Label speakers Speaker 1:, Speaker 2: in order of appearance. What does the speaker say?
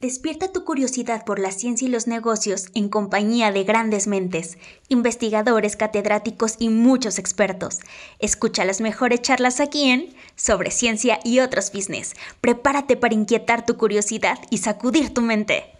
Speaker 1: Despierta tu curiosidad por la ciencia y los negocios en compañía de grandes mentes, investigadores, catedráticos y muchos expertos. Escucha las mejores charlas aquí en Sobre Ciencia y otros Business. Prepárate para inquietar tu curiosidad y sacudir tu mente.